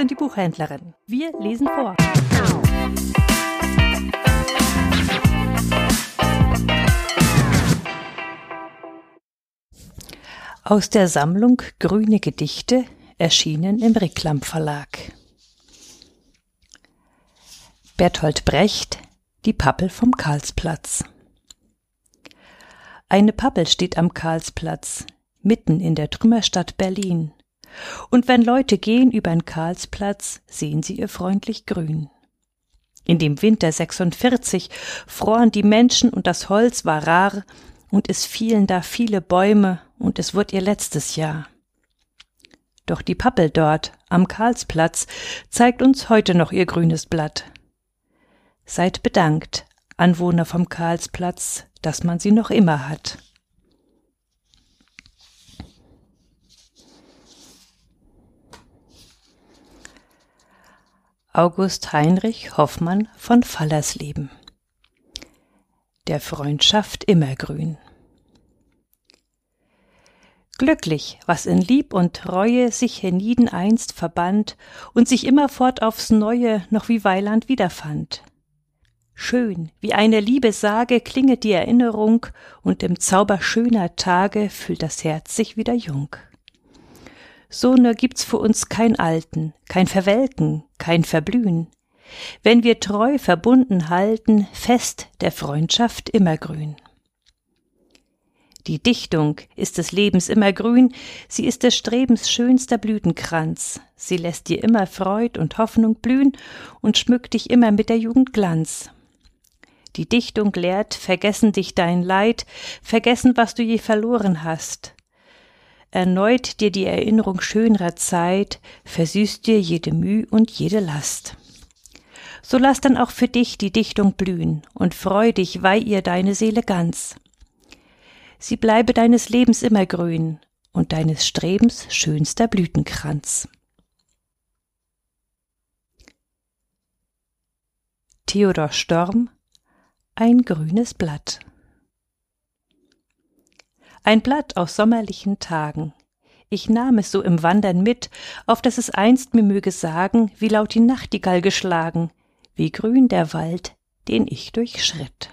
und die Buchhändlerin. Wir lesen vor. Aus der Sammlung Grüne Gedichte erschienen im Ricklam Verlag. Bertolt Brecht Die Pappel vom Karlsplatz Eine Pappel steht am Karlsplatz, mitten in der Trümmerstadt Berlin. Und wenn Leute gehen übern Karlsplatz, sehen sie ihr freundlich grün. In dem Winter 46 froren die Menschen und das Holz war rar, und es fielen da viele Bäume, und es wurde ihr letztes Jahr. Doch die Pappel dort, am Karlsplatz, zeigt uns heute noch ihr grünes Blatt. Seid bedankt, Anwohner vom Karlsplatz, dass man sie noch immer hat. August Heinrich Hoffmann von Fallersleben. Der Freundschaft immergrün. Glücklich, was in Lieb und Treue sich hienieden einst verband und sich immerfort aufs Neue noch wie Weiland wiederfand. Schön, wie eine Liebesage klinget die Erinnerung und im Zauber schöner Tage fühlt das Herz sich wieder jung so nur gibt's für uns kein Alten, kein Verwelken, kein Verblühen. Wenn wir treu verbunden halten, fest der Freundschaft immergrün. Die Dichtung ist des Lebens immer grün, sie ist des Strebens schönster Blütenkranz, sie lässt dir immer Freud und Hoffnung blühen und schmückt dich immer mit der Jugend Glanz. Die Dichtung lehrt, vergessen dich dein Leid, vergessen, was du je verloren hast, erneut dir die Erinnerung schönerer Zeit, versüßt dir jede Müh und jede Last. So lass dann auch für dich die Dichtung blühen und freu dich, weih ihr deine Seele ganz. Sie bleibe deines Lebens immer grün und deines Strebens schönster Blütenkranz. Theodor Storm Ein grünes Blatt ein Blatt aus sommerlichen Tagen. Ich nahm es so im Wandern mit, auf dass es einst mir möge sagen, wie laut die Nachtigall geschlagen, wie grün der Wald, den ich durchschritt.